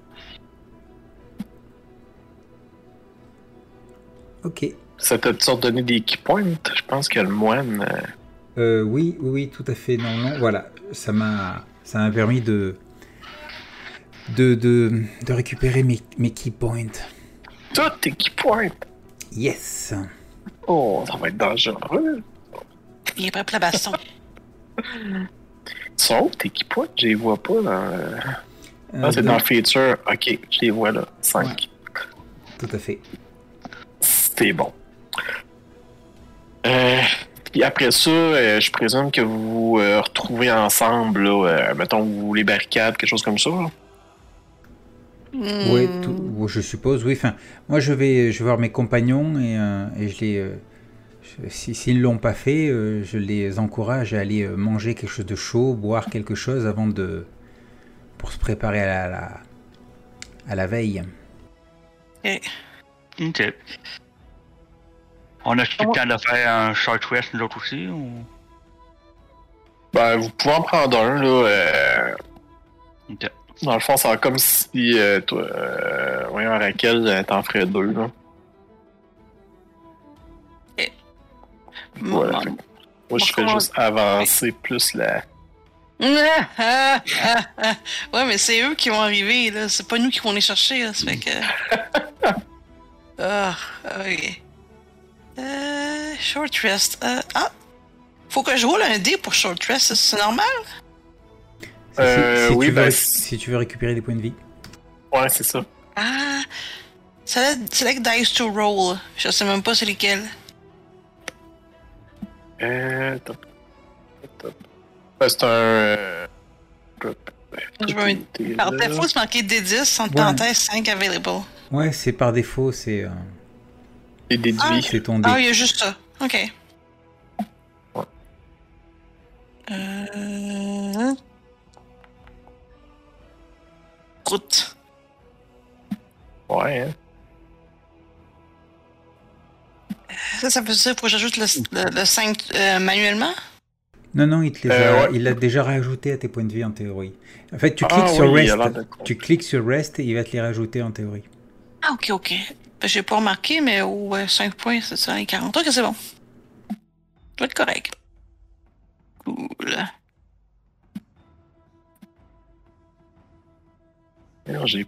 Ok. Ça t'a toujours donné des key points? Je pense que le moine. euh, Euh, oui, oui, oui, tout à fait. Non, non, voilà. Ça m'a, ça m'a permis de, de, de, de récupérer mes, mes key points. Tous tes key points. Yes. Oh, ça va être dangereux. Il est prêt pour la baston. Ils sont où tes key points? Je les vois pas dans. euh, Ah, c'est dans- dans feature. Ok, je les vois là. 5. Tout à fait. C'est bon. Euh, puis après ça, euh, je présume que vous vous euh, retrouvez ensemble, là, euh, mettons, vous les barricades, quelque chose comme ça. là. Oui, Hmm. tout- je suppose, oui. Enfin, moi, je vais, je vais voir mes compagnons et, euh, et je les. euh, je- si- S'ils ne l'ont pas fait, euh, je les encourage à aller manger quelque chose de chaud, boire quelque chose avant de. pour se préparer à la, la- à la veille. Ok. On a-tu le temps de faire un short rest, nous autres aussi, ou... Ben, vous pouvez en prendre un, là. euh, Ok. Dans le fond, c'est comme si, euh, toi, euh, voyons, Raquel, euh, t'en ferais deux, là. Voilà. Bon. Moi, je commence- juste avancer plus la... Ouais, mais c'est eux qui vont arriver, là. C'est pas nous qui vont les chercher, là. Ça fait que. Ah, ok. Euh, short rest. Euh, ah! Faut que je roule un dé pour short rest, c'est normal? Si- Euh, si, oui, tu veux, réc- si- si tu veux récupérer des points de vie. Ouais, c'est ça. Ah! Select, select dice to roll. Je sais même pas c'est lesquels. Euh... top. Top. Ben, c'est un... euh, top. Je veux un- T'es Par défaut, c'est marqué D10, sans Ouais. parenthèse 5 available. Ouais, c'est par défaut, c'est euh, T'es déduit. c'est ton dé. Ah, il y a juste ça. Ok. Euh... Route. Ouais, hein. Ça, ça veut dire que j'ajoute le, le, le 5 euh, manuellement? Non, non, il te les Euh, a, ouais. il l'a déjà rajouté à tes points de vie en théorie. En fait, tu Ah cliques sur oui, Rest. Tu cliques sur Rest et il va te les rajouter en théorie. Ah, ok, ok. Ben, J'ai pas remarqué, mais ouais, 5 points, c'est ça, et 40. Ok, c'est bon. Ça doit être correct. Cool. Non, j'ai...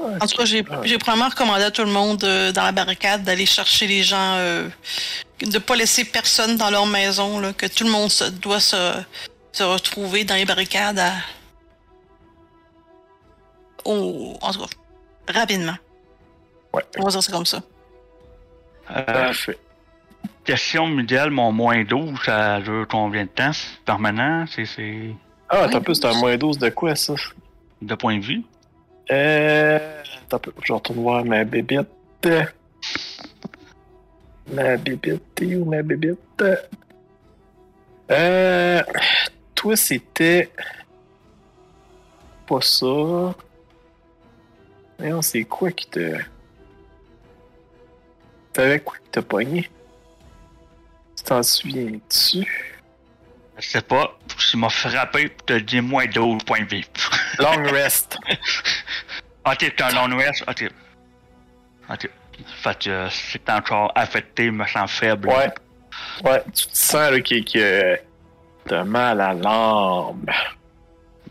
En tout cas, j'ai j'ai probablement recommandé à tout le monde euh, dans la barricade d'aller chercher les gens, euh, de pas laisser personne dans leur maison, là, que tout le monde se- doit se, se retrouver dans les barricades à... au- en tout cas, rapidement. Ouais. On va dire ça comme ça. Parfait. Question mondiale, mon moins 12, ça dure combien de temps? C'est permanent? C'est- C'est Ah, un peu, c'est un moins 12 de quoi, ça? de point de vue? Euh... Un peu, je retourne voir ma bébête. Ma bébête, t'es où ma bébête? Euh... Toi, c'était... Pas ça. Non, c'est quoi qui te... T'avais quoi qui t'a pogné? T'en souviens-tu? Je sais pas. Tu m'as frappé pour te dire moins 12 points de vie. Long rest. ok, t'es un long rest? Ok. Ok. Fait que euh, c'est encore affecté, me sens faible. Ouais. Ouais, tu te sens là, que, que t'as mal à l'âme.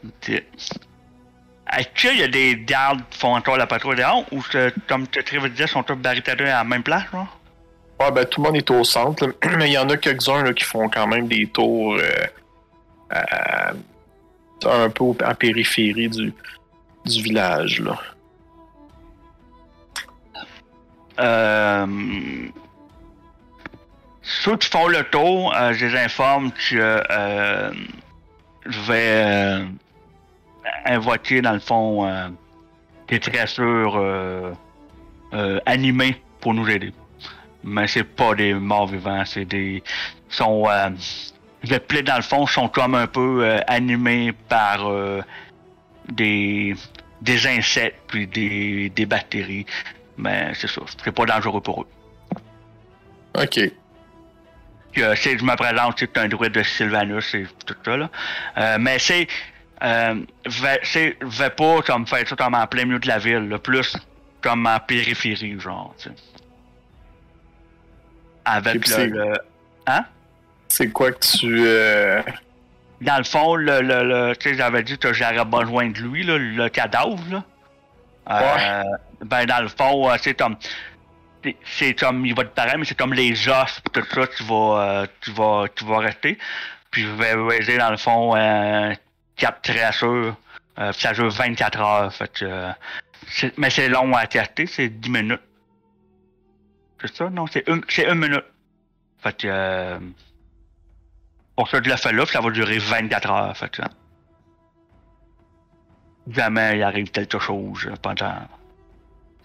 Ok. Est-ce qu'il y a des gardes qui font encore la patrouille dehors ou comme tu te disais, sont tous barricadés à la même place, genre? Ouais, ben tout le monde est au centre, mais il y en a quelques-uns qui font quand même des tours euh, un peu en périphérie du, du village. Là. Euh, ceux qui font le tour, euh, je les informe que euh, je vais invoquer, dans le fond, des euh, animées pour nous aider. Mais c'est pas des morts vivants, c'est des. sont. Euh, les plaies, dans le fond, sont comme un peu euh, animés par euh, des, des insectes puis des, des bactéries. Mais c'est ça, c'est pas dangereux pour eux. Ok. Puis, c'est- je me présente, c'est un druide de Sylvanus et tout ça, là. Mais c'est. Euh, vais- pas comme faire ça comme en plein milieu de la ville, là, plus comme en périphérie, genre, Avec le, Hein? C'est quoi que tu. euh, Dans le fond, le, le, le- tu sais, j'avais dit que j'aurais besoin de lui, là, le cadavre, là. Euh, Ben, dans le fond, euh, c'est comme. c'est- comme. Il va te paraître, mais c'est comme les os, tout ça, tu vas, tu vas, tu vas rester. Puis je vais raiser, dans le fond, euh, quatre créatures. Euh, puis ça dure 24 heures. Fait que. Mais c'est long à tester, c'est 10 minutes. C'est ça? Non, c'est une, c'est une minute. Fait que. euh, pour ça, fais là, puis ça va durer 24 heures. Fait que. hein. Jamais il arrive quelque chose pendant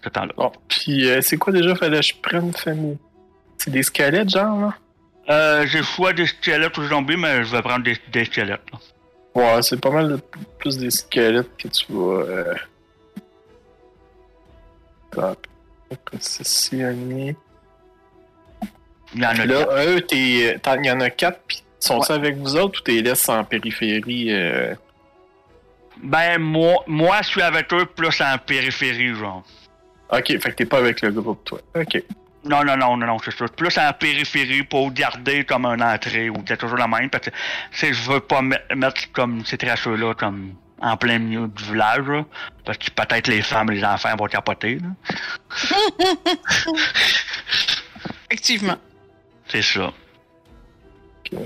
ce temps-là. Bon, puis euh, c'est quoi déjà fallait que je prenne, famille? C'est des squelettes, genre, là? Euh, j'ai soit des squelettes ou des zombies, mais je vais prendre des, des squelettes. là. Ouais, c'est pas mal de- plus des squelettes que tu vas. Euh... Positionner. Il y en a Là, quatre. eux, t'es- t'en- il y en a quatre, puis sont-ils avec vous autres ou t'es laisses en périphérie? euh? Ben, moi, moi, je suis avec eux plus en périphérie, genre. Ok, fait que t'es pas avec le groupe, toi. Ok. Non, non, non, non, non, c'est ça. Plus en périphérie pour garder comme une entrée ou quelque chose de même. Parce que, tu sais, je veux pas me- mettre comme ces traceurs-là comme en plein milieu du village, là, parce que peut-être les femmes et les enfants vont capoter, là. Effectivement. C'est ça. Ok.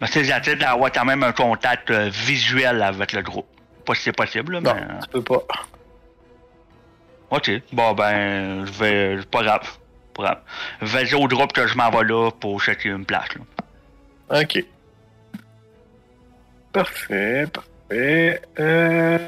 Mais c'est j'essaie d'avoir quand même un contact euh, visuel avec le groupe. Pas si c'est possible, là, Non, mais... tu peux pas. Ok, bon ben, je vais... Pas grave. Pas grave. Vas-y au groupe que je m'en vais là pour chercher une place, là. Ok. Parfait, parfait. Euh...